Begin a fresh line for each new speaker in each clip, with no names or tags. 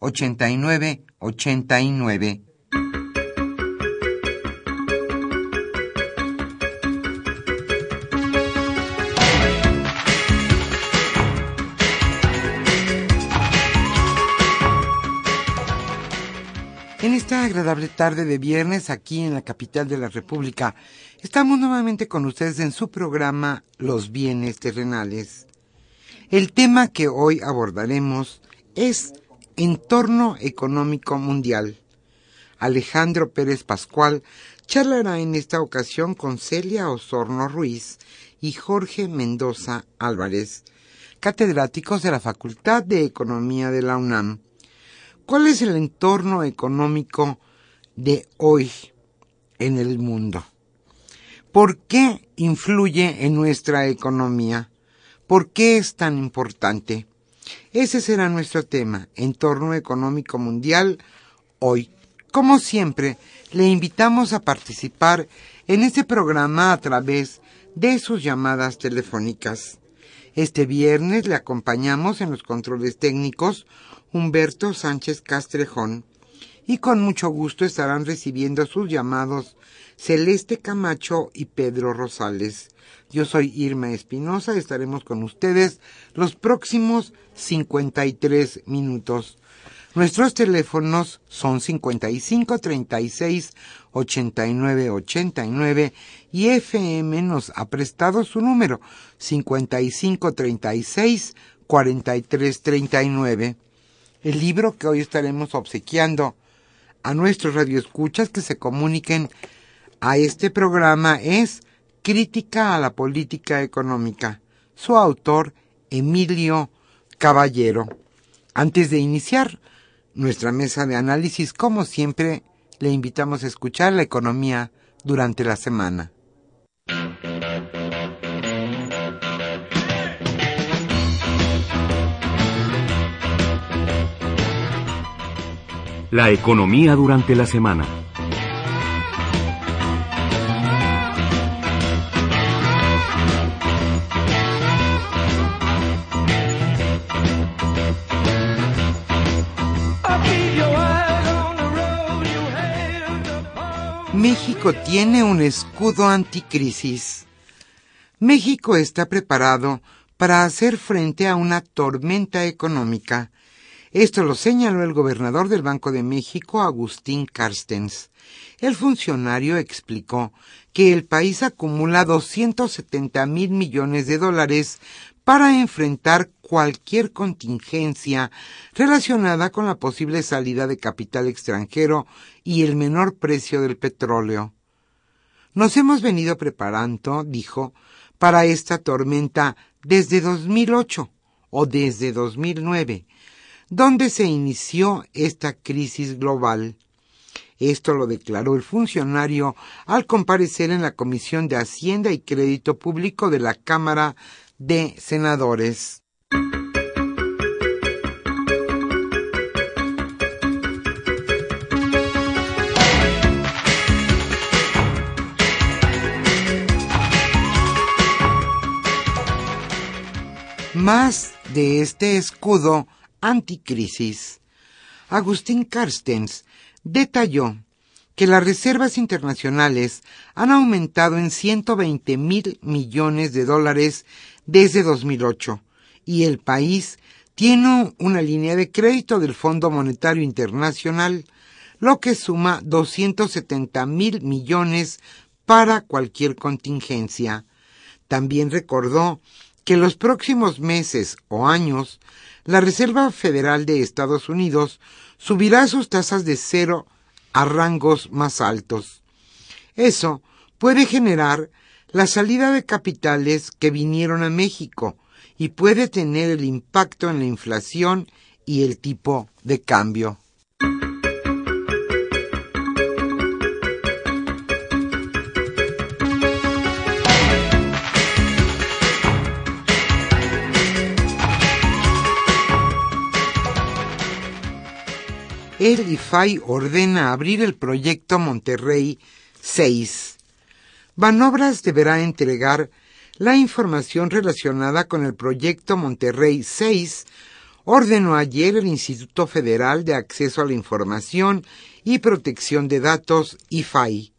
89 89. En esta agradable tarde de viernes aquí en la capital de la República, estamos nuevamente con ustedes en su programa Los bienes terrenales. El tema que hoy abordaremos es Entorno Económico Mundial. Alejandro Pérez Pascual charlará en esta ocasión con Celia Osorno Ruiz y Jorge Mendoza Álvarez, catedráticos de la Facultad de Economía de la UNAM. ¿Cuál es el entorno económico de hoy en el mundo? ¿Por qué influye en nuestra economía? ¿Por qué es tan importante? Ese será nuestro tema, entorno económico mundial, hoy. Como siempre, le invitamos a participar en este programa a través de sus llamadas telefónicas. Este viernes le acompañamos en los controles técnicos Humberto Sánchez Castrejón y con mucho gusto estarán recibiendo sus llamados Celeste Camacho y Pedro Rosales. Yo soy Irma Espinosa estaremos con ustedes los próximos 53 minutos. Nuestros teléfonos son 55 36 89 89 y FM nos ha prestado su número 55 36 43 39. El libro que hoy estaremos obsequiando a nuestros radioescuchas que se comuniquen a este programa es Crítica a la Política Económica. Su autor, Emilio Caballero. Antes de iniciar nuestra mesa de análisis, como siempre, le invitamos a escuchar la economía durante la semana.
La economía durante la semana.
México tiene un escudo anticrisis. México está preparado para hacer frente a una tormenta económica. Esto lo señaló el gobernador del Banco de México, Agustín Carstens. El funcionario explicó que el país acumula 270 mil millones de dólares para enfrentar cualquier contingencia relacionada con la posible salida de capital extranjero y el menor precio del petróleo. Nos hemos venido preparando, dijo, para esta tormenta desde 2008 o desde 2009, donde se inició esta crisis global. Esto lo declaró el funcionario al comparecer en la Comisión de Hacienda y Crédito Público de la Cámara de Senadores. Más de este escudo anticrisis. Agustín Carstens detalló que las reservas internacionales han aumentado en 120 mil millones de dólares desde 2008 y el país tiene una línea de crédito del Fondo Monetario Internacional, lo que suma 270 mil millones para cualquier contingencia. También recordó que en los próximos meses o años la Reserva Federal de Estados Unidos subirá sus tasas de cero a rangos más altos. Eso puede generar la salida de capitales que vinieron a México y puede tener el impacto en la inflación y el tipo de cambio. El IFAI ordena abrir el proyecto Monterrey 6. Banobras deberá entregar la información relacionada con el proyecto Monterrey 6, ordenó ayer el Instituto Federal de Acceso a la Información y Protección de Datos, IFAI.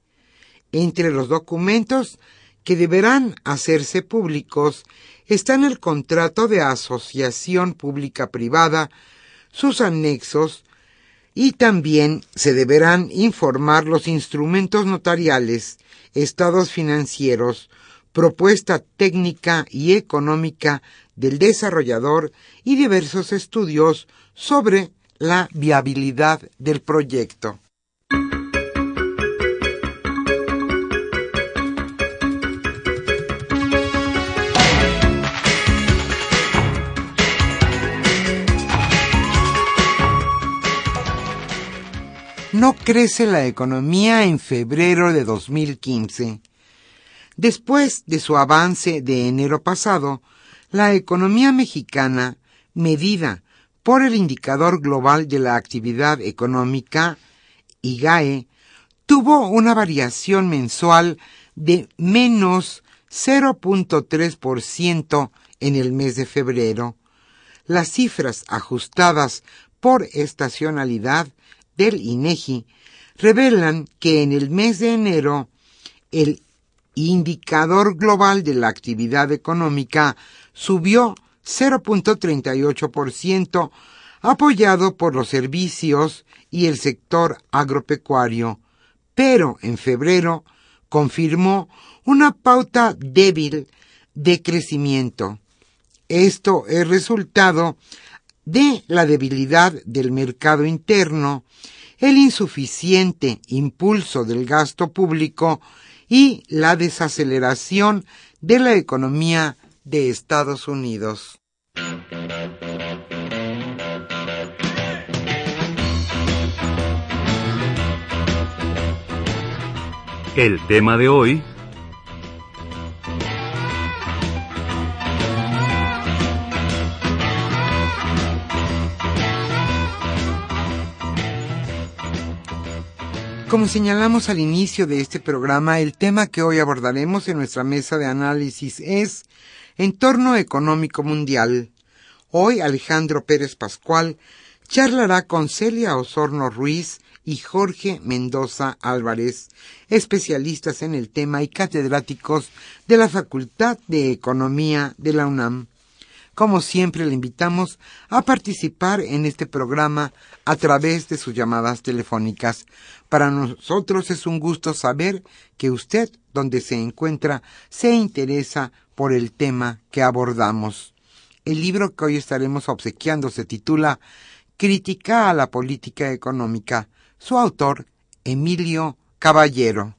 Entre los documentos que deberán hacerse públicos están el contrato de asociación pública-privada, sus anexos, y también se deberán informar los instrumentos notariales, estados financieros, propuesta técnica y económica del desarrollador y diversos estudios sobre la viabilidad del proyecto. No crece la economía en febrero de 2015. Después de su avance de enero pasado, la economía mexicana, medida por el Indicador Global de la Actividad Económica, IGAE, tuvo una variación mensual de menos 0.3% en el mes de febrero. Las cifras ajustadas por estacionalidad del INEGI revelan que en el mes de enero el indicador global de la actividad económica subió 0.38%, apoyado por los servicios y el sector agropecuario, pero en febrero confirmó una pauta débil de crecimiento. Esto es resultado de la debilidad del mercado interno, el insuficiente impulso del gasto público y la desaceleración de la economía de Estados Unidos.
El tema de hoy
Como señalamos al inicio de este programa, el tema que hoy abordaremos en nuestra mesa de análisis es Entorno Económico Mundial. Hoy Alejandro Pérez Pascual charlará con Celia Osorno Ruiz y Jorge Mendoza Álvarez, especialistas en el tema y catedráticos de la Facultad de Economía de la UNAM. Como siempre, le invitamos a participar en este programa a través de sus llamadas telefónicas. Para nosotros es un gusto saber que usted, donde se encuentra, se interesa por el tema que abordamos. El libro que hoy estaremos obsequiando se titula Crítica a la política económica. Su autor, Emilio Caballero.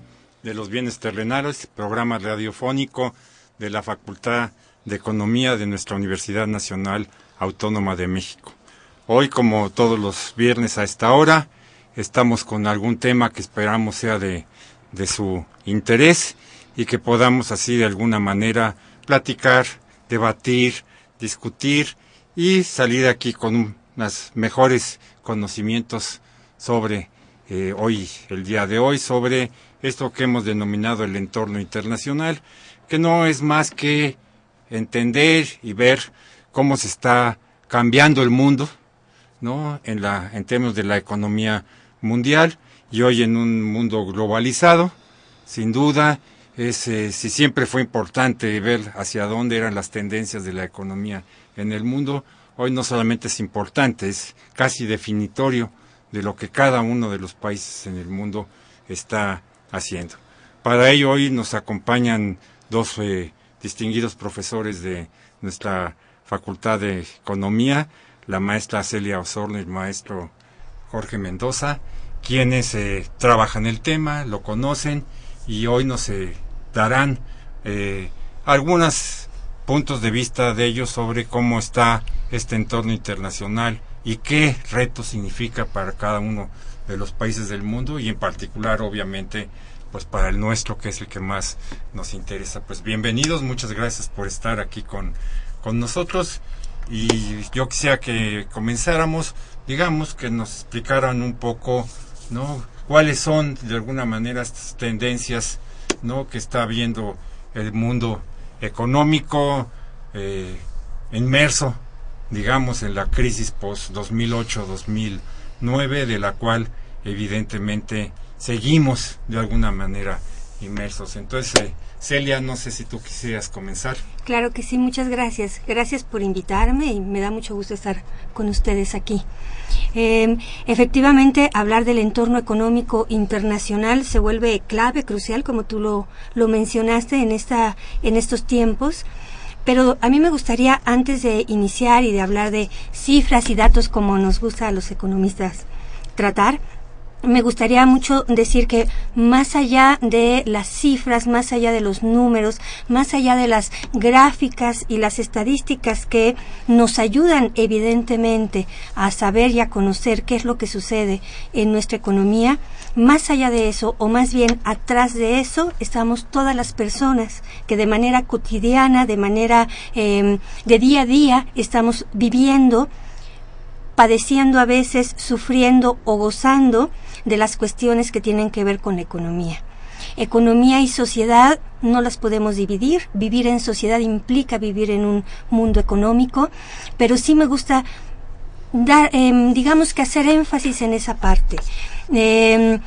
de los bienes terrenales, programa radiofónico de la Facultad de Economía de nuestra Universidad Nacional Autónoma de México. Hoy, como todos los viernes a esta hora, estamos con algún tema que esperamos sea de, de su interés y que podamos así de alguna manera platicar, debatir, discutir y salir aquí con unos mejores conocimientos sobre eh, hoy, el día de hoy, sobre esto que hemos denominado el entorno internacional, que no es más que entender y ver cómo se está cambiando el mundo, ¿no? En la, en términos de la economía mundial y hoy en un mundo globalizado, sin duda, es, eh, si siempre fue importante ver hacia dónde eran las tendencias de la economía en el mundo, hoy no solamente es importante, es casi definitorio de lo que cada uno de los países en el mundo está haciendo. Para ello hoy nos acompañan dos eh, distinguidos profesores de nuestra Facultad de Economía, la maestra Celia Osorno y el maestro Jorge Mendoza, quienes eh, trabajan el tema, lo conocen y hoy nos eh, darán algunos puntos de vista de ellos sobre cómo está este entorno internacional y qué reto significa para cada uno de los países del mundo y en particular obviamente pues para el nuestro que es el que más nos interesa. Pues bienvenidos, muchas gracias por estar aquí con, con nosotros y yo quisiera que comenzáramos, digamos, que nos explicaran un poco, ¿no? cuáles son de alguna manera estas tendencias, ¿no? que está viendo el mundo económico eh, inmerso, digamos, en la crisis post 2008-2009, de la cual evidentemente seguimos de alguna manera inmersos. Entonces, eh, Celia, no sé si tú quisieras comenzar.
Claro que sí, muchas gracias. Gracias por invitarme y me da mucho gusto estar con ustedes aquí. Eh, efectivamente, hablar del entorno económico internacional se vuelve clave, crucial, como tú lo, lo mencionaste en, esta, en estos tiempos. Pero a mí me gustaría, antes de iniciar y de hablar de cifras y datos como nos gusta a los economistas tratar, me gustaría mucho decir que más allá de las cifras, más allá de los números, más allá de las gráficas y las estadísticas que nos ayudan evidentemente a saber y a conocer qué es lo que sucede en nuestra economía, más allá de eso, o más bien atrás de eso, estamos todas las personas que de manera cotidiana, de manera em, de día a día, estamos viviendo padeciendo a veces, sufriendo o gozando de las cuestiones que tienen que ver con la economía. Economía y sociedad no las podemos dividir. Vivir en sociedad implica vivir en un mundo económico, pero sí me gusta dar, em, digamos que hacer énfasis en esa parte. Em,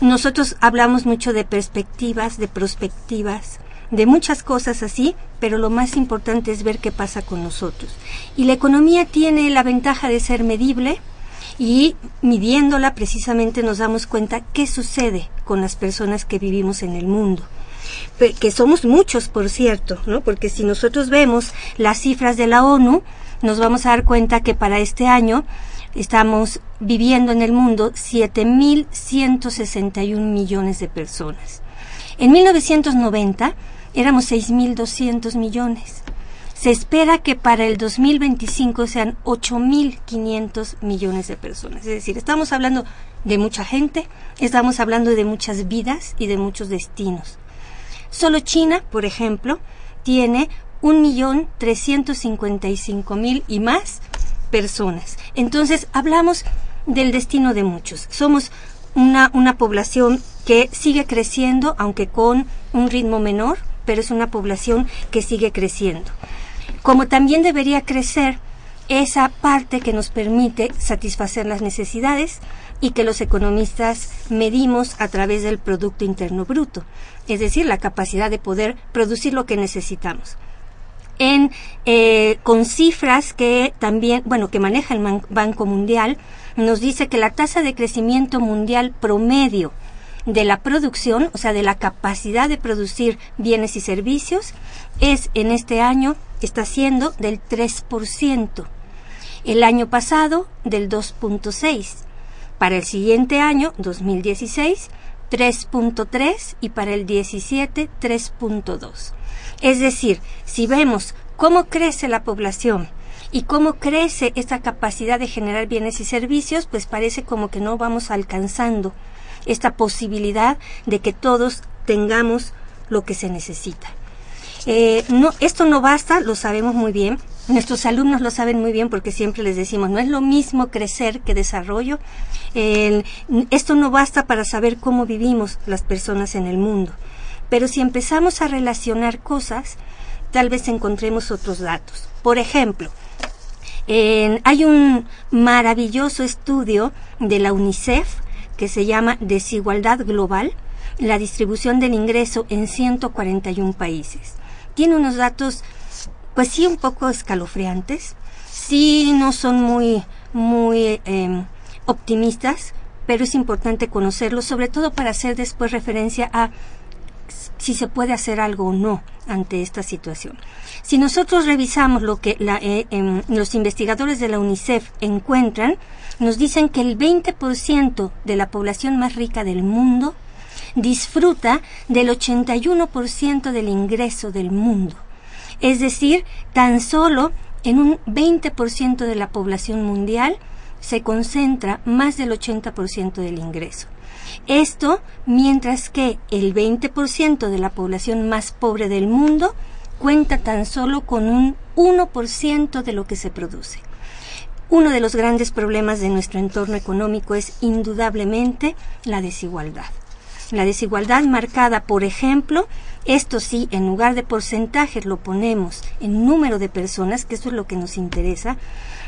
nosotros hablamos mucho de perspectivas, de perspectivas, de muchas cosas así, pero lo más importante es ver qué pasa con nosotros. Y la economía tiene la ventaja de ser medible, y midiéndola precisamente nos damos cuenta qué sucede con las personas que vivimos en el mundo que somos muchos, por cierto, ¿no? Porque si nosotros vemos las cifras de la ONU, nos vamos a dar cuenta que para este año estamos viviendo en el mundo 7.161 millones de personas. En 1990 éramos 6.200 millones. Se espera que para el 2025 sean 8.500 millones de personas. Es decir, estamos hablando de mucha gente, estamos hablando de muchas vidas y de muchos destinos. Solo China, por ejemplo, tiene 1.355.000 y más personas. Entonces, hablamos del destino de muchos. Somos una, una población que sigue creciendo, aunque con un ritmo menor, pero es una población que sigue creciendo como también debería crecer esa parte que nos permite satisfacer las necesidades y que los economistas medimos a través del Producto Interno Bruto, es decir, la capacidad de poder producir lo que necesitamos. En, eh, con cifras que también, bueno, que maneja el Banco Mundial, nos dice que la tasa de crecimiento mundial promedio de la producción, o sea, de la capacidad de producir bienes y servicios, es en este año, está siendo del 3%. El año pasado, del 2.6%. Para el siguiente año, 2016, 3.3 y para el 17, 3.2. Es decir, si vemos cómo crece la población y cómo crece esta capacidad de generar bienes y servicios, pues parece como que no vamos alcanzando esta posibilidad de que todos tengamos lo que se necesita. Eh, no, esto no basta, lo sabemos muy bien. Nuestros alumnos lo saben muy bien porque siempre les decimos, no es lo mismo crecer que desarrollo. esto no basta para saber cómo vivimos las personas en el mundo. Pero si empezamos a relacionar cosas, tal vez encontremos otros datos. Por ejemplo, hay un maravilloso estudio de la UNICEF que se llama Desigualdad Global, la distribución del ingreso en 141 países. Tiene unos datos, pues sí, un poco escalofriantes, sí no son muy, muy em, optimistas, pero es importante conocerlos, sobre todo para hacer después referencia a si se puede hacer algo o no ante esta situación. Si nosotros revisamos lo que eh, em, los investigadores de la UNICEF encuentran, nos dicen que el 20% de la población más rica del mundo disfruta del 81% del ingreso del mundo. Es decir, tan solo en un 20% de la población mundial se concentra más del 80% del ingreso. Esto mientras que el 20% de la población más pobre del mundo cuenta tan solo con un 1% de lo que se produce. Uno de los grandes problemas de nuestro entorno económico es indudablemente la desigualdad. La desigualdad marcada, por ejemplo, esto sí, en lugar de porcentajes lo ponemos en número de personas, que eso es lo que nos interesa,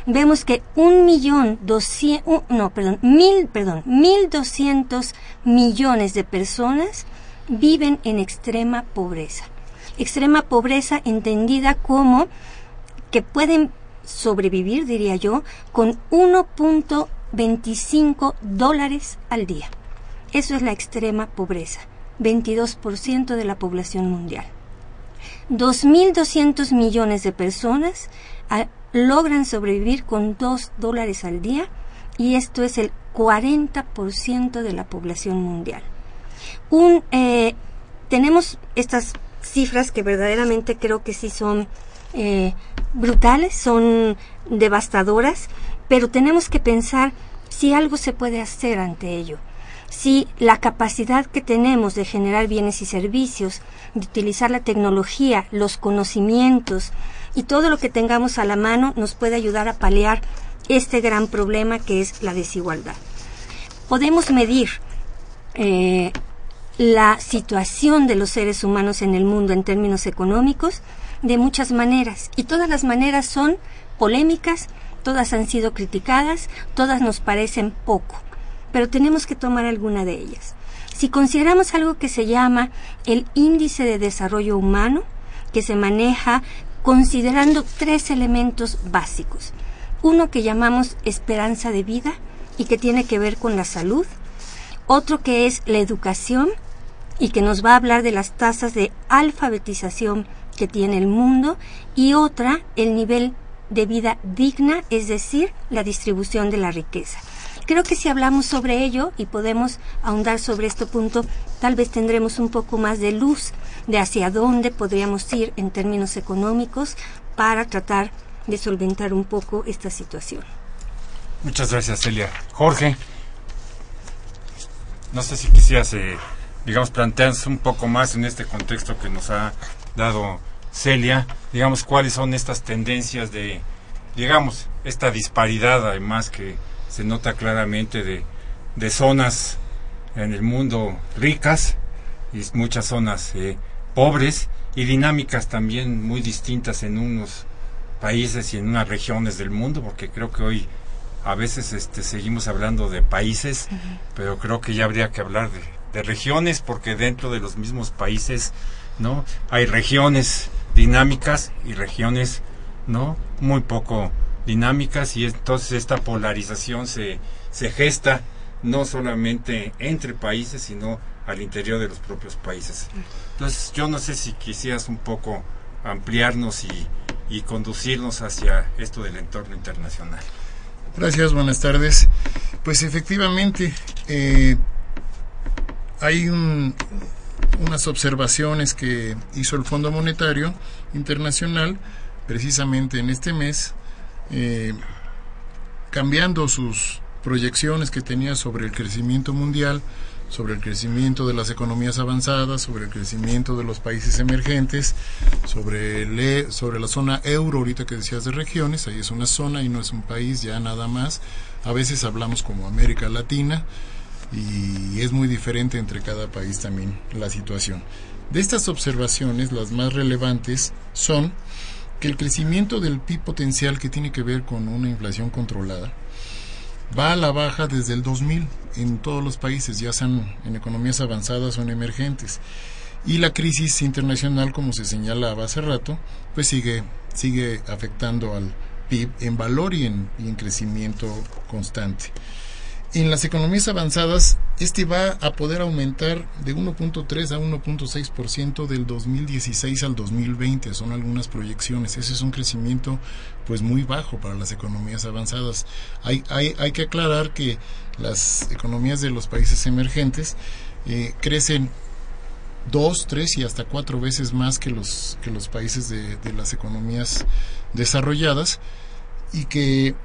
vemos que un millón doscientos, no, perdón, mil, perdón, mil doscientos millones de personas viven en extrema pobreza. Extrema pobreza entendida como que pueden sobrevivir, diría yo, con 1.25 dólares al día. Eso es la extrema pobreza, 22% de la población mundial. 2.200 millones de personas ah, logran sobrevivir con 2 dólares al día y esto es el 40% de la población mundial. Un, eh, tenemos estas cifras que verdaderamente creo que sí son eh, brutales, son devastadoras, pero tenemos que pensar si algo se puede hacer ante ello, si la capacidad que tenemos de generar bienes y servicios, de utilizar la tecnología, los conocimientos y todo lo que tengamos a la mano nos puede ayudar a paliar este gran problema que es la desigualdad. Podemos medir eh, la situación de los seres humanos en el mundo en términos económicos de muchas maneras y todas las maneras son polémicas, todas han sido criticadas, todas nos parecen poco, pero tenemos que tomar alguna de ellas. Si consideramos algo que se llama el índice de desarrollo humano, que se maneja considerando tres elementos básicos. Uno que llamamos esperanza de vida y que tiene que ver con la salud. Otro que es la educación y que nos va a hablar de las tasas de alfabetización que tiene el mundo y otra el nivel de vida digna, es decir, la distribución de la riqueza. Creo que si hablamos sobre ello y podemos ahondar sobre este punto, tal vez tendremos un poco más de luz de hacia dónde podríamos ir en términos económicos para tratar de solventar un poco esta situación.
Muchas gracias, Celia. Jorge, no sé si quisieras, eh, digamos, plantearse un poco más en este contexto que nos ha dado Celia, digamos, cuáles son estas tendencias de, digamos, esta disparidad además que se nota claramente de, de zonas en el mundo ricas y muchas zonas eh, pobres y dinámicas también muy distintas en unos países y en unas regiones del mundo, porque creo que hoy a veces este, seguimos hablando de países, pero creo que ya habría que hablar de, de regiones, porque dentro de los mismos países, ¿no? Hay regiones dinámicas y regiones, ¿no? Muy poco dinámicas y entonces esta polarización se, se gesta no solamente entre países, sino al interior de los propios países. Entonces, yo no sé si quisieras un poco ampliarnos y, y conducirnos hacia esto del entorno internacional.
Gracias, buenas tardes. Pues efectivamente, eh, hay un, unas observaciones que hizo el Fondo Monetario Internacional precisamente en este mes, eh, cambiando sus proyecciones que tenía sobre el crecimiento mundial, sobre el crecimiento de las economías avanzadas, sobre el crecimiento de los países emergentes, sobre, el, sobre la zona euro, ahorita que decías de regiones, ahí es una zona y no es un país ya nada más. A veces hablamos como América Latina y es muy diferente entre cada país también la situación. De estas observaciones, las más relevantes son que el crecimiento del PIB potencial que tiene que ver con una inflación controlada, va a la baja desde el 2000 en todos los países, ya sean en economías avanzadas o en emergentes. Y la crisis internacional, como se señalaba hace rato, pues sigue, sigue afectando al PIB en valor y en, y en crecimiento constante. En las economías avanzadas, este va a poder aumentar de 1.3 a 1.6% del 2016 al 2020, son algunas proyecciones. Ese es un crecimiento pues muy bajo para las economías avanzadas. Hay, hay, hay que aclarar que las economías de los países emergentes eh, crecen dos, tres y hasta cuatro veces más que los, que los países de, de las economías desarrolladas y que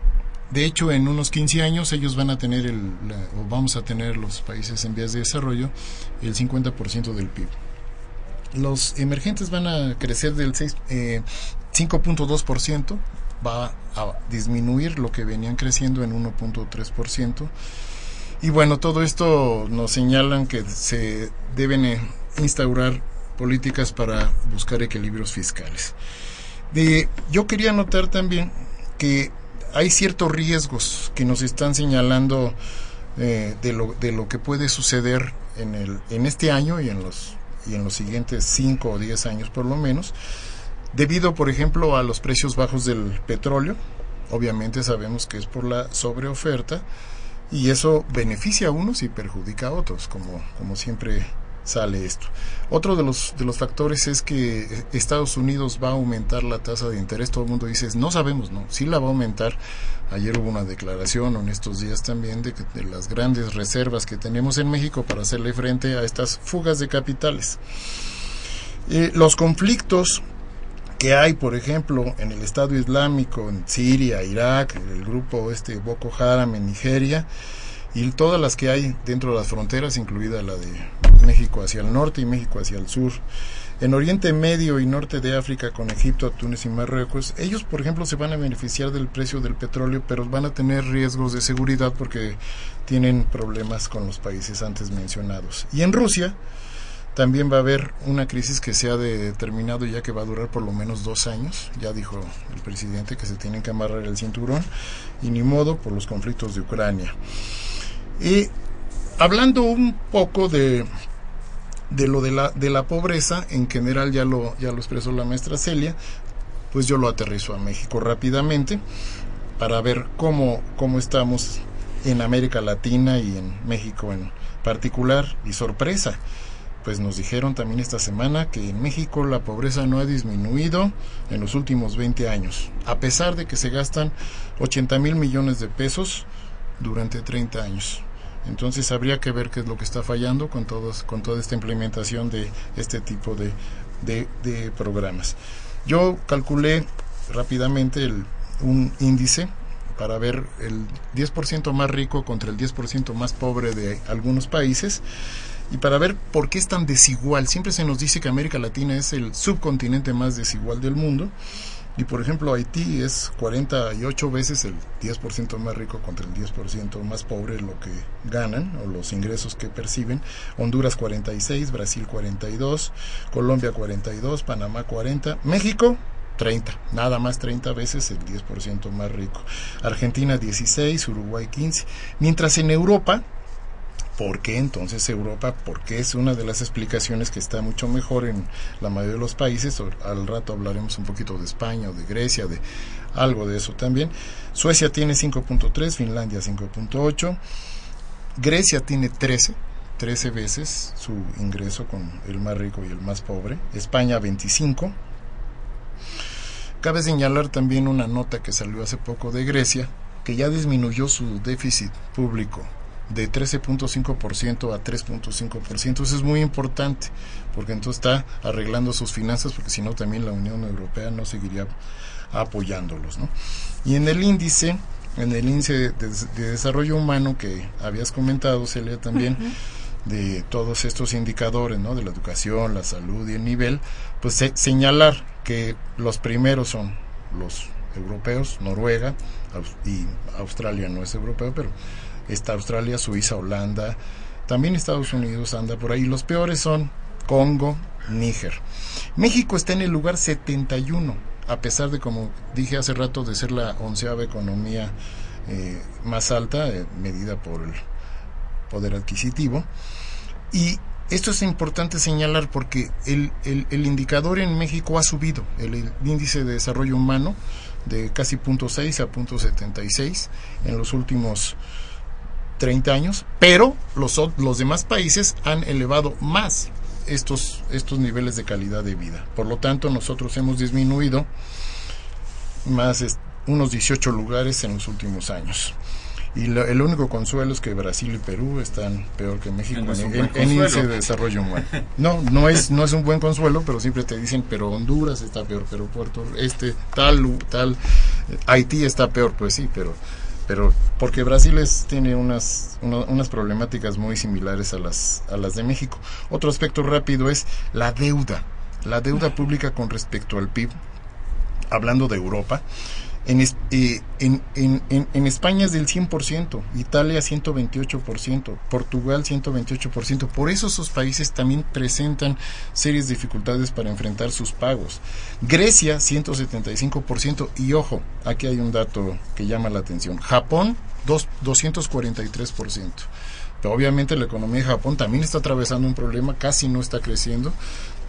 de hecho, en unos 15 años ellos van a tener, el, o vamos a tener los países en vías de desarrollo, el 50% del PIB. Los emergentes van a crecer del 5.2%, eh, va a disminuir lo que venían creciendo en 1.3%. Y bueno, todo esto nos señalan que se deben eh, instaurar políticas para buscar equilibrios fiscales. Yo quería notar también que hay ciertos riesgos que nos están señalando eh, de, lo, de lo que puede suceder en, el, en este año y en los, y en los siguientes 5 o 10 años por lo menos, debido por ejemplo a los precios bajos del petróleo, obviamente sabemos que es por la sobreoferta y eso beneficia a unos y perjudica a otros, como, como siempre sale esto. Otro de los, de los factores es que Estados Unidos va a aumentar la tasa de interés. Todo el mundo dice, no sabemos, no, sí la va a aumentar. Ayer hubo una declaración en estos días también de, que, de las grandes reservas que tenemos en México para hacerle frente a estas fugas de capitales. Eh, los conflictos que hay, por ejemplo, en el Estado Islámico, en Siria, Irak, el grupo este Boko Haram en Nigeria, y todas las que hay dentro de las fronteras, incluida la de México hacia el norte y México hacia el sur. En Oriente Medio y Norte de África con Egipto, Túnez y Marruecos, ellos, por ejemplo, se van a beneficiar del precio del petróleo, pero van a tener riesgos de seguridad porque tienen problemas con los países antes mencionados. Y en Rusia también va a haber una crisis que se ha determinado ya que va a durar por lo menos dos años. Ya dijo el presidente que se tienen que amarrar el cinturón y ni modo por los conflictos de Ucrania. Y hablando un poco de, de lo de la, de la pobreza, en general ya lo, ya lo expresó la maestra Celia, pues yo lo aterrizo a México rápidamente para ver cómo, cómo estamos en América Latina y en México en particular. Y sorpresa, pues nos dijeron también esta semana que en México la pobreza no ha disminuido en los últimos 20 años, a pesar de que se gastan 80 mil millones de pesos durante 30 años. Entonces habría que ver qué es lo que está fallando con, todos, con toda esta implementación de este tipo de, programas. Yo calculé rápidamente el, un índice para ver el 10% más rico contra el 10% más pobre de algunos países y para ver por qué es tan desigual. Siempre se nos dice que América Latina es el subcontinente más desigual del mundo y por ejemplo, Haití es 48 veces el 10% más rico contra el 10% más pobre lo que ganan o los ingresos que perciben. Honduras 46, Brasil 42, Colombia 42, Panamá 40, México 30, nada más 30 veces el 10% más rico. Argentina 16, Uruguay 15. Mientras en Europa, ¿por qué entonces Europa? Porque es una de las explicaciones que está mucho mejor en la mayoría de los países. Al rato hablaremos un poquito de España o de Grecia, de algo de eso también. Suecia tiene 5.3, Finlandia 5.8, Grecia tiene 13, 13 veces su ingreso con el más rico y el más pobre, España 25. Cabe señalar también una nota que salió hace poco de Grecia, que ya disminuyó su déficit público de 13.5% a 3.5%. Eso es muy importante, porque entonces está arreglando sus finanzas, porque si no también la Unión Europea no seguiría apoyándolos. ¿no? Y en el índice, en el índice de, desarrollo humano que habías comentado, Celia, también, de todos estos indicadores, ¿no? de la educación, la salud y el nivel, pues señalar que los primeros son los europeos, Noruega, y Australia no es europeo, pero está Australia, Suiza, Holanda, también Estados Unidos anda por ahí. Los peores son Congo, Níger. México está en el lugar 71 a pesar de, como dije hace rato, de ser la onceava economía eh, más alta, eh, medida por el poder adquisitivo. Y esto es importante señalar porque el, el, indicador en México ha subido, el, índice de desarrollo humano de casi 0.6 a 0.76 en los últimos 30 años, pero los, los demás países han elevado más estos, estos niveles de calidad de vida. Por lo tanto, nosotros hemos disminuido más unos 18 lugares en los últimos años. Y el único consuelo es que Brasil y Perú están peor que México en, índice de desarrollo humano. No, no es, no es un buen consuelo, pero siempre te dicen, pero Honduras está peor, pero Puerto, este, tal, tal, Haití está peor, pues sí, pero pero porque Brasil tiene unas, unas problemáticas muy similares a las, a las de México. Otro aspecto rápido es la deuda, la deuda pública con respecto al PIB, hablando de Europa. En, en, en, en, España es del 100%, Italia 128%, Portugal 128%. Por eso esos países también presentan serias dificultades para enfrentar sus pagos. Grecia 175% y ojo, aquí hay un dato que llama la atención. Japón 243%. Pero obviamente la economía de Japón también está atravesando un problema, casi no está creciendo.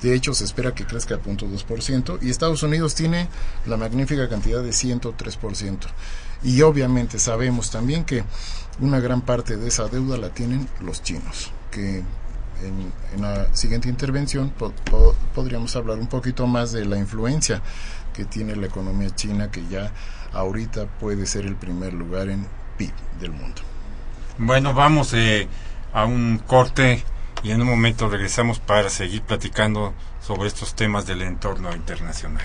De hecho, se espera que crezca a 0.2%. Y Estados Unidos tiene la magnífica cantidad de 103%. Y obviamente sabemos también que una gran parte de esa deuda la tienen los chinos, que en, la siguiente intervención podríamos hablar un poquito más de la influencia que tiene la economía china, que ya ahorita puede ser el primer lugar en PIB del mundo.
Bueno, vamos eh, a un corte y en un momento regresamos para seguir platicando sobre estos temas del entorno internacional.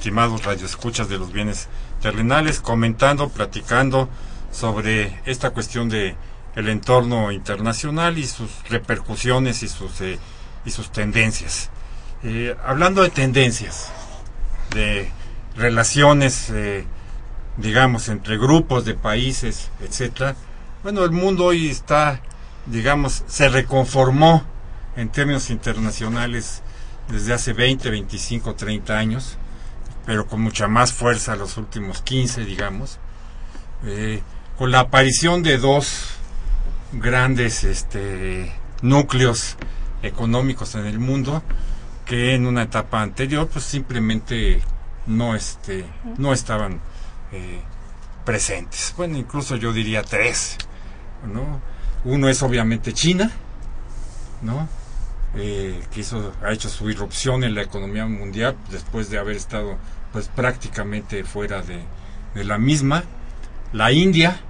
estimados radioescuchas de los bienes terrenales, comentando, platicando sobre esta cuestión de el entorno internacional y sus repercusiones y sus eh, y sus tendencias. Eh, hablando de tendencias, de relaciones, eh, digamos, entre grupos de países, etcétera. Bueno, el mundo hoy está, digamos, se reconformó en términos internacionales desde hace 20, 25, 30 años, pero con mucha más fuerza los últimos 15, digamos, eh, con la aparición de dos grandes este, núcleos económicos en el mundo que en una etapa anterior pues simplemente no este no estaban eh, presentes. Bueno incluso yo diría tres no uno es obviamente China no eh, que hizo, ha hecho su irrupción en la economía mundial después de haber estado pues prácticamente fuera de, de la misma la India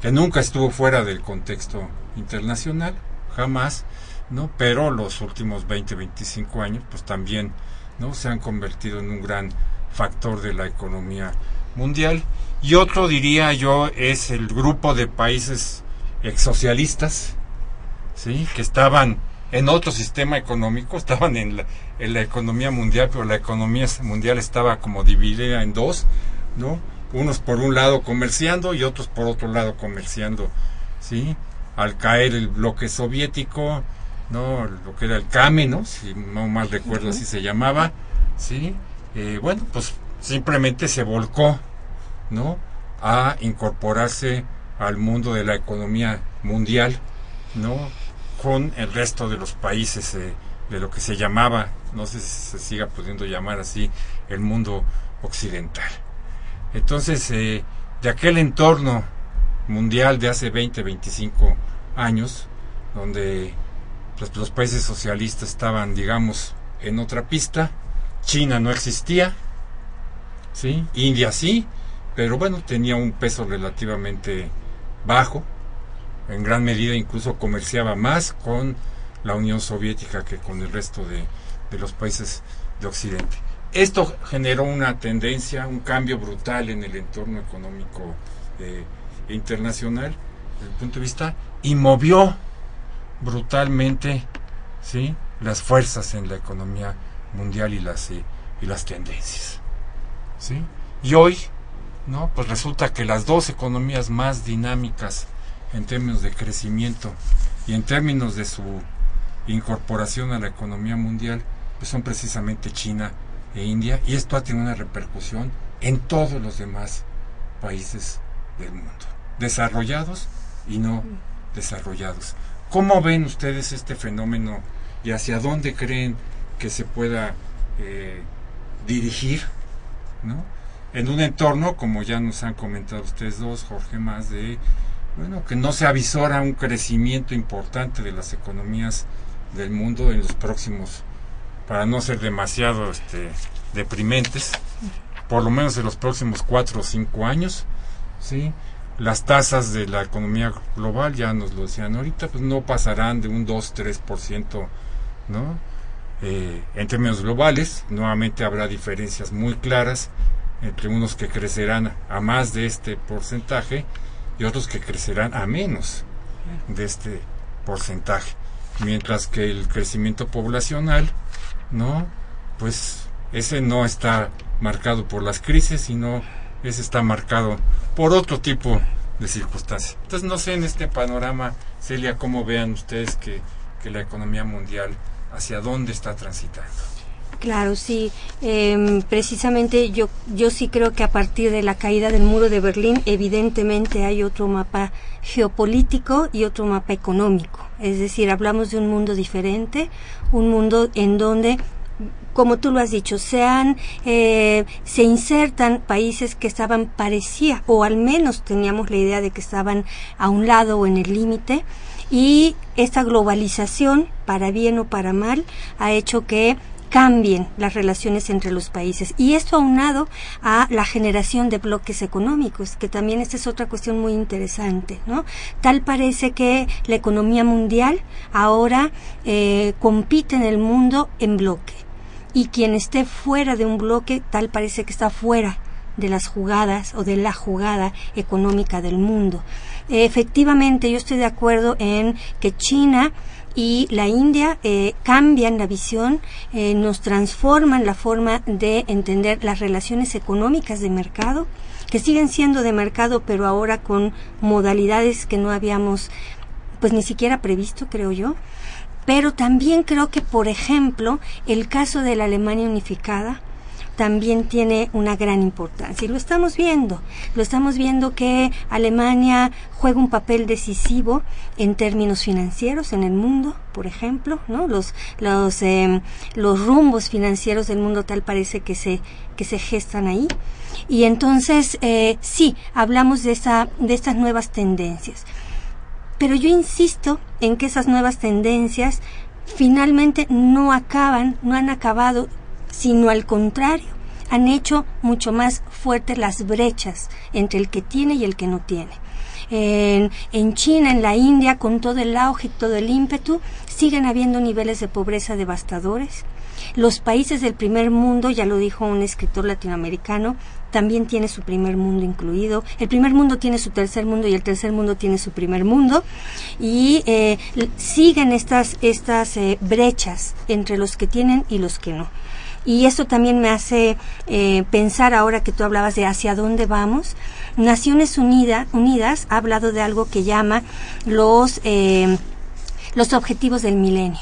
que nunca estuvo fuera del contexto internacional jamás no pero los últimos 20 25 años pues también no se han convertido en un gran factor de la economía mundial. Y otro, diría yo, es el grupo de países exsocialistas, ¿sí? que estaban en otro sistema económico, estaban en la, en la economía mundial, pero la economía mundial estaba como dividida en dos, ¿no? Unos por un lado comerciando y otros por otro lado comerciando, ¿sí? Al caer el bloque soviético, ¿no? Lo que era el CAME, ¿no? Si no mal recuerdo así se llamaba, ¿sí? Eh, bueno, pues simplemente se volcó, ¿no? A incorporarse al mundo de la economía mundial, ¿no? Con el resto de los países eh, de lo que se llamaba, no sé si se siga pudiendo llamar así, el mundo occidental. Entonces, eh, de aquel entorno mundial de hace 20, 25 años, donde pues, los países socialistas estaban, digamos, en otra pista, China no existía, ¿sí? India sí, pero bueno, tenía un peso relativamente bajo, en gran medida incluso comerciaba más con la Unión Soviética que con el resto de, de los países de Occidente. Esto generó una tendencia, un cambio brutal en el entorno económico eh, internacional, desde el punto de vista, y movió brutalmente ¿sí? las fuerzas en la economía mundial y las, eh, y las tendencias. ¿sí? Y hoy, ¿no? Pues resulta que las dos economías más dinámicas en términos de crecimiento y en términos de su incorporación a la economía mundial, pues son precisamente China e India, y esto ha tenido una repercusión en todos los demás países del mundo, desarrollados y no desarrollados. ¿Cómo ven ustedes este fenómeno y hacia dónde creen que se pueda eh, dirigir, ¿no? En un entorno, como ya nos han comentado ustedes dos, Jorge, más de, bueno, que no se avisora un crecimiento importante de las economías del mundo en los próximos, para no ser demasiado este, deprimentes, por lo menos en los próximos cuatro o cinco años, ¿sí? Las tasas de la economía global, ya nos lo decían ahorita, pues no pasarán de un 2-3%, ¿no? Eh, en términos globales, nuevamente habrá diferencias muy claras entre unos que crecerán a más de este porcentaje y otros que crecerán a menos de este porcentaje. Mientras que el crecimiento poblacional, ¿no? Pues ese no está marcado por las crisis, sino ese está marcado por otro tipo de circunstancias. Entonces no sé en este panorama, Celia, cómo vean ustedes que, que la economía mundial hacia dónde está transitando.
Claro, sí. Eh, precisamente yo, yo sí creo que a partir de la caída del muro de Berlín, evidentemente hay otro mapa geopolítico y otro mapa económico. Es decir, hablamos de un mundo diferente, un mundo en donde como tú lo has dicho, se han, eh, se insertan países que estaban parecía, o al menos teníamos la idea de que estaban a un lado o en el límite, y esta globalización, para bien o para mal, ha hecho que cambien las relaciones entre los países. Y esto aunado a la generación de bloques económicos, que también esta es otra cuestión muy interesante, ¿no? Tal parece que la economía mundial ahora eh, compite en el mundo en bloque. Y quien esté fuera de un bloque, tal parece que está fuera de las jugadas o de la jugada económica del mundo. efectivamente, yo estoy de acuerdo en que China y la India eh, cambian la visión, eh, nos transforman la forma de entender las relaciones económicas de mercado, que siguen siendo de mercado, pero ahora con modalidades que no habíamos pues ni siquiera previsto, creo yo. Pero también creo que, por ejemplo, el caso de la Alemania unificada, también tiene una gran importancia. Y lo estamos viendo. Lo estamos viendo que Alemania juega un papel decisivo en términos financieros en el mundo, por ejemplo, ¿no? Los, los, em, los rumbos financieros del mundo tal parece que se, que se gestan ahí. Y entonces, eh, sí, hablamos de, esa, de estas nuevas tendencias. Pero yo insisto en que esas nuevas tendencias finalmente no acaban, no han acabado sino al contrario, han hecho mucho más fuertes las brechas entre el que tiene y el que no tiene. En, en, China, en la India, con todo el auge y todo el ímpetu, siguen habiendo niveles de pobreza devastadores. Los países del primer mundo, ya lo dijo un escritor latinoamericano, también tiene su primer mundo incluido. El primer mundo tiene su tercer mundo y el tercer mundo tiene su primer mundo. Y eh, siguen estas, estas eh, brechas entre los que tienen y los que no. Y esto también me hace eh, pensar ahora que tú hablabas de hacia dónde vamos. Naciones Unidas ha hablado de algo que llama los, eh, los objetivos del milenio.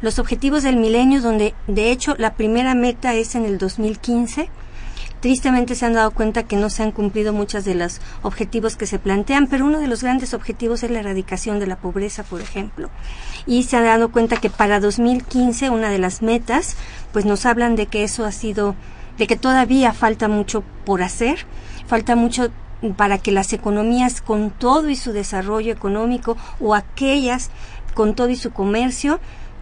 Los objetivos del milenio donde de hecho la primera meta es en el 2015 Tristemente se han dado cuenta que no se han cumplido muchos de los objetivos que se plantean, pero uno de los grandes objetivos es la erradicación de la pobreza, por ejemplo. Y se han dado cuenta que para 2015 una de las metas, pues nos hablan de que eso ha sido, de que todavía falta mucho por hacer, falta mucho para que las economías con todo y su desarrollo económico o aquellas con todo y su comercio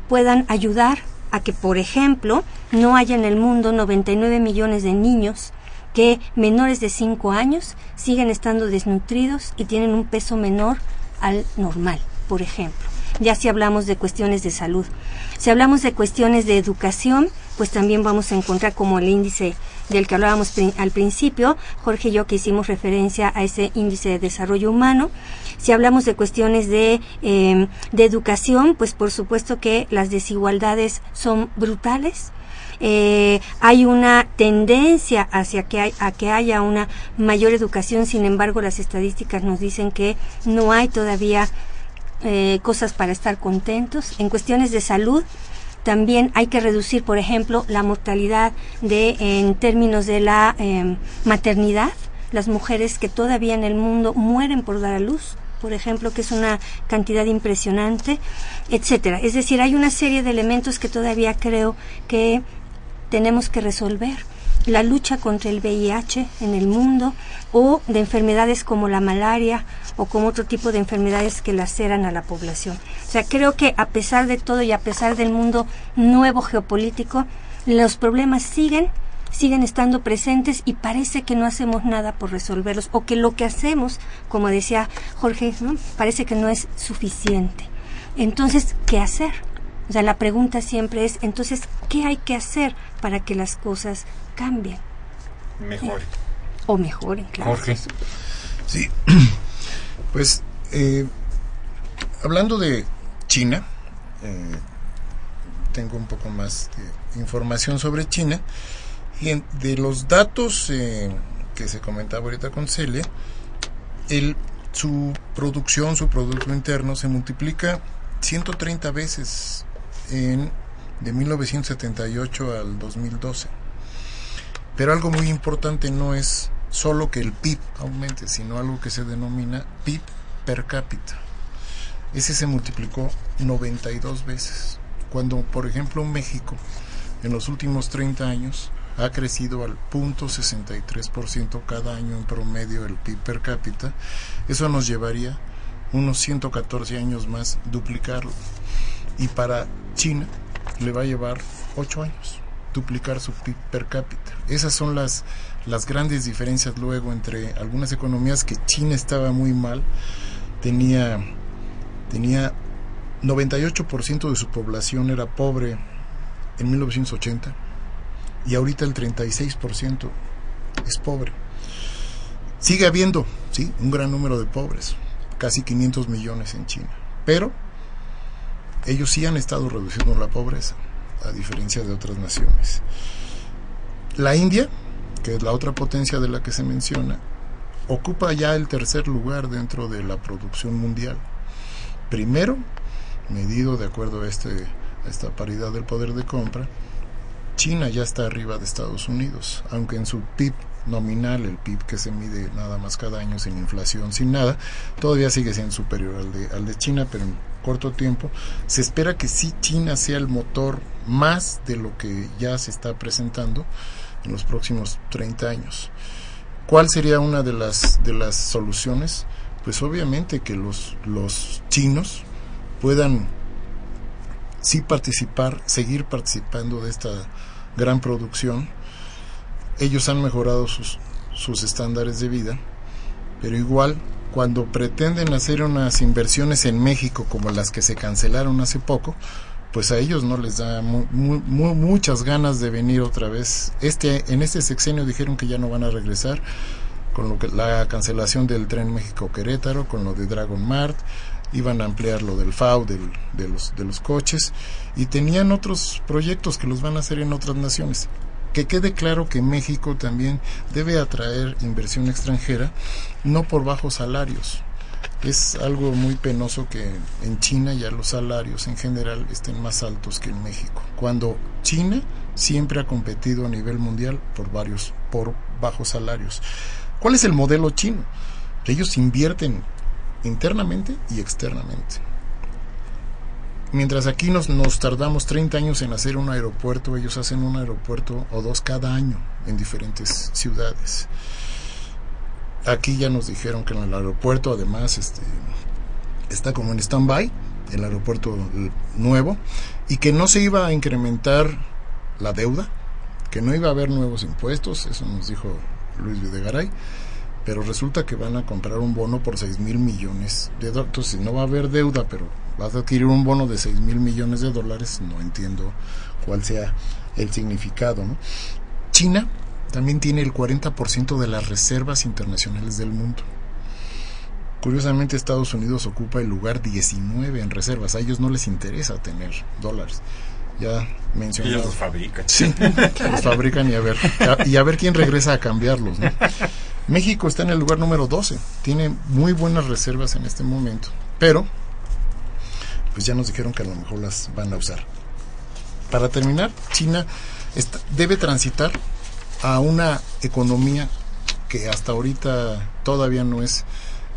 puedan ayudar a que, por ejemplo, no haya en el mundo 99 millones de niños que menores de 5 años siguen estando desnutridos y tienen un peso menor al normal, por ejemplo. Ya si hablamos de cuestiones de salud. Si hablamos de cuestiones de educación, pues también vamos a encontrar como el índice del que hablábamos al principio, Jorge y yo que hicimos referencia a ese índice de desarrollo humano, si hablamos de cuestiones de, em, de educación, pues por supuesto que las desigualdades son brutales. Eh, hay una tendencia hacia que, hay, a que haya una mayor educación, sin embargo las estadísticas nos dicen que no hay todavía eh, cosas para estar contentos. En cuestiones de salud, también hay que reducir, por ejemplo, la mortalidad de, en términos de la em, maternidad. Las mujeres que todavía en el mundo mueren por dar a luz por ejemplo, que es una cantidad impresionante, etcétera. Es decir, hay una serie de elementos que todavía creo que tenemos que resolver. La lucha contra el VIH en el mundo o de enfermedades como la malaria o como otro tipo de enfermedades que laceran a la población. O sea, creo que a pesar de todo y a pesar del mundo nuevo geopolítico, los problemas siguen siguen estando presentes y parece que no hacemos nada por resolverlos o que lo que hacemos, como decía Jorge, parece que no es suficiente. Entonces, ¿qué hacer? O sea, la pregunta siempre es, entonces, ¿qué hay que hacer para que las cosas cambien?
Mejoren.
O mejoren, claro.
Jorge.
Sí, pues eh, hablando de China, eh, tengo un poco más de información sobre China de los datos eh, que se comentaba ahorita con Celia, el, su producción, su Producto Interno se multiplica 130 veces de 1978 al 2012. Pero algo muy importante no es solo que el PIB aumente, sino algo que se denomina PIB per cápita. Ese se multiplicó 92 veces. Cuando, por ejemplo, México en los últimos 30 años ha crecido al 0.63% cada año en promedio el PIB per cápita, eso nos llevaría unos 114 años más duplicarlo. Y para China le va a llevar 8 años duplicar su PIB per cápita. Esas son las, las grandes diferencias luego entre algunas economías que China estaba muy mal, tenía, tenía 98% de su población era pobre en 1980 y ahorita el 36% es pobre. Sigue habiendo, sí, un gran número de pobres, casi 500 millones en China, pero ellos sí han estado reduciendo la pobreza, a diferencia de otras naciones. La India, que es la otra potencia de la que se menciona, ocupa ya el tercer lugar dentro de la producción mundial. Primero, medido de acuerdo a, este, a esta paridad del poder de compra, China ya está arriba de Estados Unidos, aunque en su PIB nominal, el PIB que se mide nada más cada año sin inflación, sin nada, todavía sigue siendo superior al de, al de China, pero en corto tiempo. Se espera que sí China sea el motor más de lo que ya se está presentando en los próximos 30 años. ¿Cuál sería una de las, de las soluciones? Pues obviamente que los, los chinos puedan sí participar, seguir participando de esta gran producción. Ellos han mejorado sus, sus estándares de vida, pero igual cuando pretenden hacer unas inversiones en México como las que se cancelaron hace poco, pues a ellos no les da muchas ganas de venir otra vez. Este, en este sexenio dijeron que ya no van a regresar con lo que, la cancelación del tren México-Querétaro, con lo de Dragon Mart, iban a ampliar lo del FAO, de, los, de los coches, y tenían otros proyectos que los van a hacer en otras naciones. Que quede claro que México también debe atraer inversión extranjera, no por bajos salarios. Es algo muy penoso que en China ya los salarios en general estén más altos que en México, cuando China siempre ha competido a nivel mundial por varios, por bajos salarios. ¿Cuál es el modelo chino? Ellos invierten internamente y externamente. Mientras aquí nos, tardamos 30 años en hacer un aeropuerto, ellos hacen un aeropuerto o dos cada año en diferentes ciudades. Aquí ya nos dijeron que en el aeropuerto además este, está como en stand-by, el aeropuerto nuevo, y que no se iba a incrementar la deuda, que no iba a haber nuevos impuestos, eso nos dijo Luis Videgaray, pero resulta que van a comprar un bono por 6 mil millones de dólares. Entonces, si no va a haber deuda, pero vas a adquirir un bono de 6 mil millones de dólares, no entiendo cuál sea el significado. ¿no? China también tiene el 40% de las reservas internacionales del mundo. Curiosamente, Estados Unidos ocupa el lugar 19 en reservas. A ellos no les interesa tener dólares. Ya mencioné.
Ellos los fabrican.
Sí, los fabrican y a ver, y a ver quién regresa a cambiarlos. ¿no? México está en el lugar número 12, tiene muy buenas reservas en este momento, pero pues ya nos dijeron que a lo mejor las van a usar. Para terminar, China debe transitar a una economía que hasta ahorita todavía no es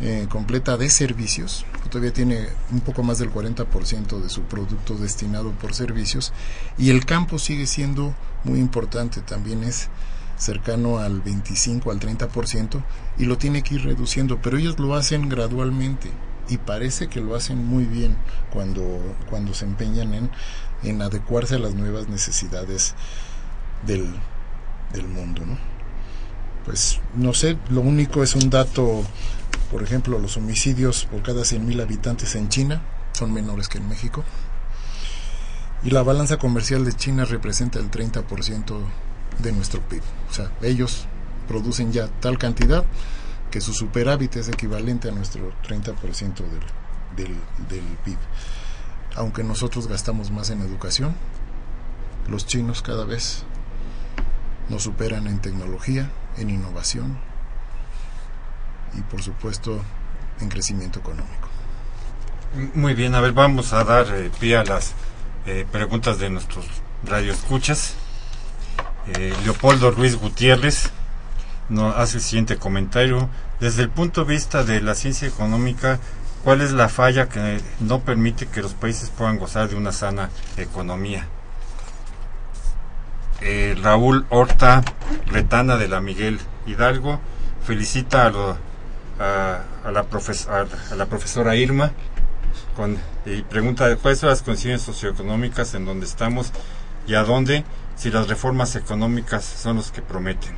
eh, completa de servicios, todavía tiene un poco más del 40% de su producto destinado por servicios y el campo sigue siendo muy importante, también es cercano al 25 al 30% y lo tiene que ir reduciendo, pero ellos lo hacen gradualmente y parece que lo hacen muy bien cuando, cuando se empeñan en, en adecuarse a las nuevas necesidades del, del mundo. ¿no? Pues no sé, lo único es un dato, por ejemplo, los homicidios por cada 100.000 habitantes en China son menores que en México. Y la balanza comercial de China representa el 30% de nuestro PIB. O sea, ellos producen ya tal cantidad que su superávit es equivalente a nuestro 30% del, del, del PIB. Aunque nosotros gastamos más en educación, los chinos cada vez nos superan en tecnología, en innovación y por supuesto en crecimiento económico.
Muy bien, a ver, vamos a dar eh, pie a las eh, preguntas de nuestros radioescuchas. Eh, Leopoldo Ruiz Gutiérrez nos hace el siguiente comentario. Desde el punto de vista de la ciencia económica, ¿cuál es la falla que no permite que los países puedan gozar de una sana economía? eh, Raúl Horta Retana de la Miguel Hidalgo felicita a, la profesora Irma con- y pregunta cuáles son las condiciones socioeconómicas en donde estamos y a dónde si las reformas económicas son los que prometen.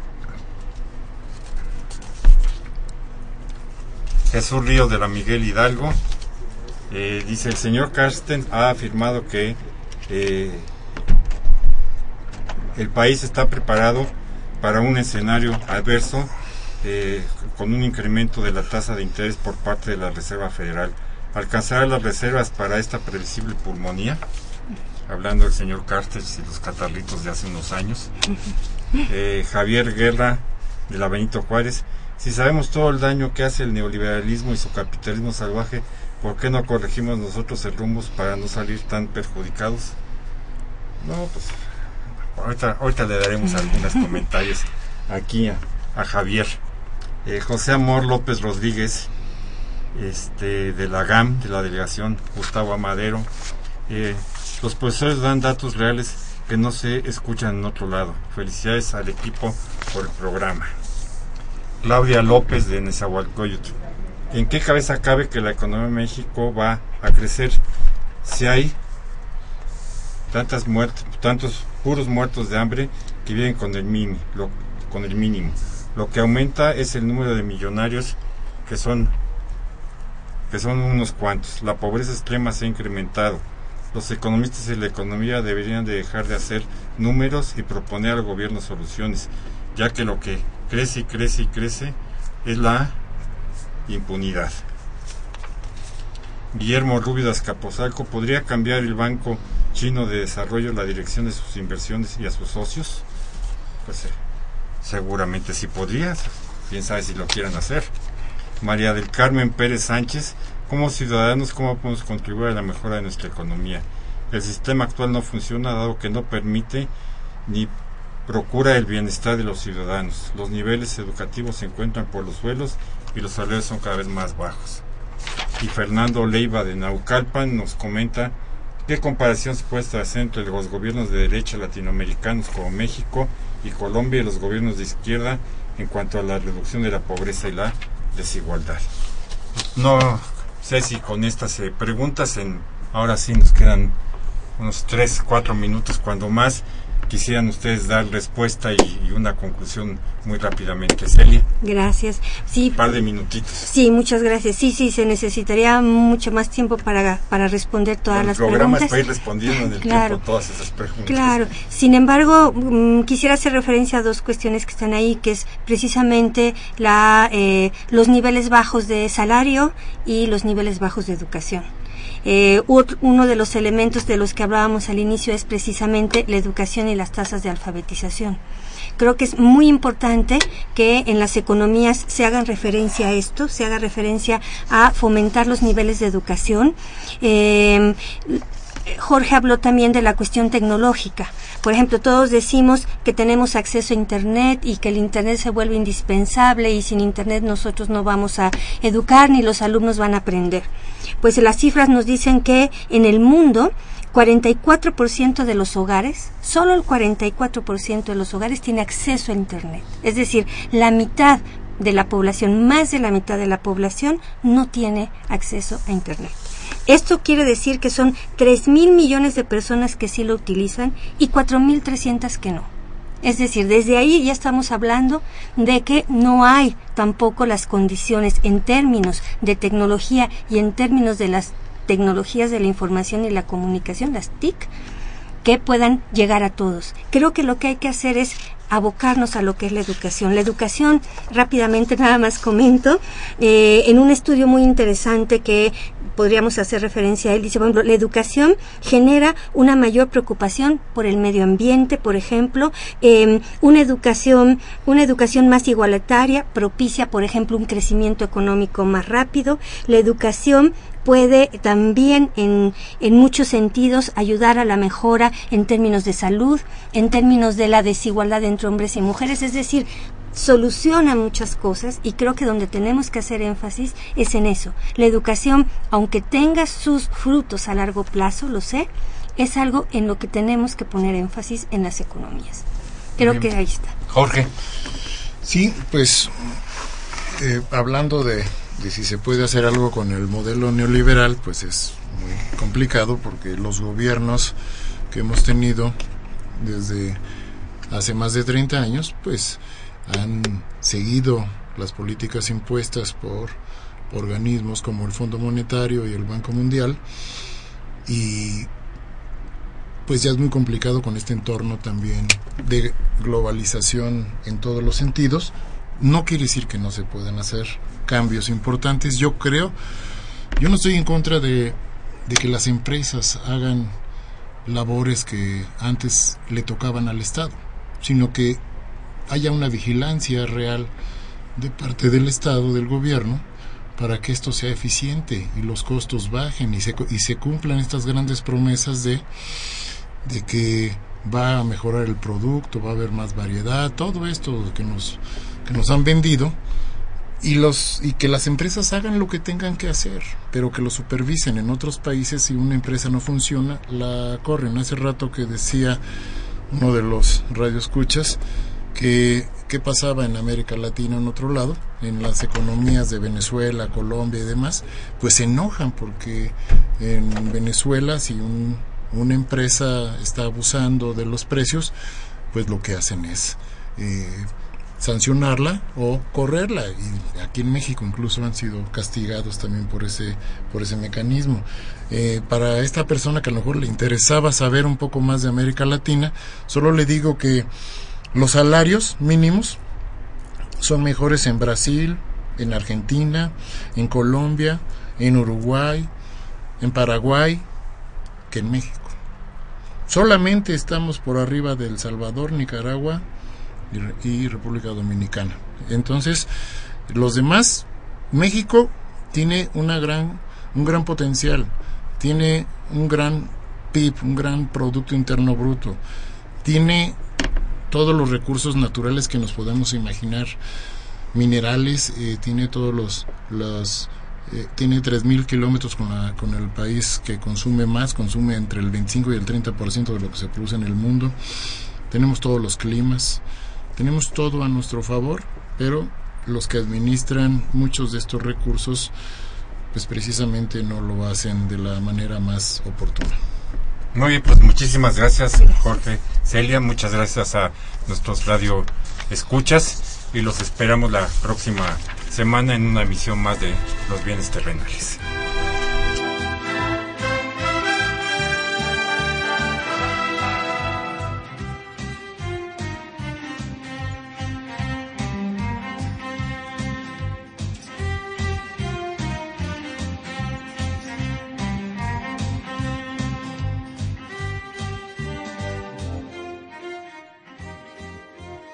Jesús Ríos de la Miguel Hidalgo eh, dice el señor Carsten ha afirmado que eh, el país está preparado para un escenario adverso eh, con un incremento de la tasa de interés por parte de la Reserva Federal. ¿Alcanzará las reservas para esta previsible pulmonía? Hablando del señor Cartes y los catarritos de hace unos años. Eh, Javier Guerra de la Benito Juárez. Si sabemos todo el daño que hace el neoliberalismo y su capitalismo salvaje, ¿por qué no corregimos nosotros el rumbo para no salir tan perjudicados? No, pues ahorita, ahorita le daremos algunos comentarios aquí a, a Javier. Eh, José Amor López Rodríguez, este, de la GAM, de la delegación Gustavo Amadero. Eh, los profesores dan datos reales que no se escuchan en otro lado. Felicidades al equipo por el programa. Claudia López de Nezahualcóyotl. ¿En qué cabeza cabe que la economía de México va a crecer si hay tantas muertes, tantos puros muertos de hambre que viven con el con el mínimo? Lo que aumenta es el número de millonarios que son que son unos cuantos. La pobreza extrema se ha incrementado. Los economistas y la economía deberían de dejar de hacer números y proponer al gobierno soluciones, ya que lo que crece y crece y crece es la impunidad. Guillermo Rubio de Azcapotzalco, ¿podría cambiar el Banco Chino de Desarrollo la dirección de sus inversiones y a sus socios? Pues eh, seguramente sí podría, quién sabe si lo quieran hacer. María del Carmen Pérez Sánchez, como ciudadanos, ¿cómo podemos contribuir a la mejora de nuestra economía? El sistema actual no funciona dado que no permite ni procura el bienestar de los ciudadanos. Los niveles educativos se encuentran por los suelos y los salarios son cada vez más bajos. Y Fernando Leiva de Naucalpan nos comenta qué comparación se puede hacer entre los gobiernos de derecha latinoamericanos como México y Colombia y los gobiernos de izquierda en cuanto a la reducción de la pobreza y la desigualdad. No si con estas eh, preguntas, en, ahora sí nos quedan unos 3, 4 minutos cuando más. Quisieran ustedes dar respuesta y, y una conclusión muy rápidamente. Celia,
Gracias. Sí,
un par de minutitos.
sí, muchas gracias. Sí, sí, se necesitaría mucho más tiempo para, para responder todas
el
las
programa es
preguntas.
para ir respondiendo en el
Claro.
tiempo todas esas preguntas.
Claro, sin embargo, mm, quisiera hacer referencia a dos cuestiones que están ahí, que es precisamente la, eh, los niveles bajos de salario y los niveles bajos de educación. Eh, uno de los elementos de los que hablábamos al inicio es precisamente la educación y las tasas de alfabetización. Creo que es muy importante que en las economías se hagan referencia a esto, se haga referencia a fomentar los niveles de educación. Eh, Jorge habló también de la cuestión tecnológica. Por ejemplo, todos decimos que tenemos acceso a Internet y que el Internet se vuelve indispensable y sin Internet nosotros no vamos a educar ni los alumnos van a aprender. Pues las cifras nos dicen que en el mundo 44% de los hogares, solo el 44% de los hogares tiene acceso a Internet. Es decir, la mitad de la población, más de la mitad de la población, no tiene acceso a Internet. Esto quiere decir que son 3 mil millones de personas que sí lo utilizan y 4.300 que no. Es decir, desde ahí ya estamos hablando de que no hay tampoco las condiciones en términos de tecnología y en términos de las tecnologías de la información y la comunicación, las TIC, que puedan llegar a todos. Creo que lo que hay que hacer es abocarnos a lo que es la educación. La educación, rápidamente nada más comento, eh, en un estudio muy interesante que podríamos hacer referencia a él, dice, por ejemplo, la educación genera una mayor preocupación por el medio ambiente, por ejemplo, eh, una educación, una educación más igualitaria propicia, por ejemplo, un crecimiento económico más rápido. La educación puede también en, en muchos sentidos ayudar a la mejora en términos de salud, en términos de la desigualdad entre hombres y mujeres, es decir, soluciona muchas cosas y creo que donde tenemos que hacer énfasis es en eso. La educación, aunque tenga sus frutos a largo plazo, lo sé, es algo en lo que tenemos que poner énfasis en las economías. Creo que ahí está.
Jorge.
Sí, pues eh, hablando de, de si se puede hacer algo con el modelo neoliberal, pues es muy complicado porque los gobiernos que hemos tenido desde hace más de 30 años, pues han seguido las políticas impuestas por organismos como el Fondo Monetario y el Banco Mundial y pues ya es muy complicado con este entorno también de globalización en todos los sentidos. No quiere decir que no se puedan hacer cambios importantes. Yo creo, yo no estoy en contra de, que las empresas hagan labores que antes le tocaban al Estado, sino que haya una vigilancia real de parte del Estado, del gobierno, para que esto sea eficiente y los costos bajen y se, y se cumplan estas grandes promesas de, que va a mejorar el producto, va a haber más variedad, todo esto que nos han vendido y los y que las empresas hagan lo que tengan que hacer, pero que lo supervisen. En otros países si una empresa no funciona, la corren. Hace rato que decía uno de los radioescuchas que qué pasaba en América Latina en otro lado, en las economías de Venezuela, Colombia y demás, pues se enojan porque en Venezuela si un, una empresa está abusando de los precios, pues lo que hacen es eh, sancionarla o correrla y aquí en México incluso han sido castigados también por ese por ese mecanismo eh, para esta persona que a lo mejor le interesaba saber un poco más de América Latina solo le digo que los salarios mínimos son mejores en Brasil, en Argentina, en Colombia, en Uruguay, en Paraguay que en México. Solamente estamos por arriba de El Salvador, Nicaragua y, República Dominicana. Entonces, los demás, México tiene una gran, un gran potencial, tiene un gran PIB, un gran Producto Interno Bruto, tiene todos los recursos naturales que nos podemos imaginar, minerales, eh, tiene todos los, los eh, tiene 3.000 kilómetros con, con el país que consume más, consume entre el 25 y el 30% de lo que se produce en el mundo, tenemos todos los climas, tenemos todo a nuestro favor, pero los que administran muchos de estos recursos, pues precisamente no lo hacen de la manera más oportuna.
Muy bien, pues muchísimas gracias, Jorge. Celia, muchas gracias a nuestros radio escuchas y los esperamos la próxima semana en una emisión más de Los Bienes Terrenales.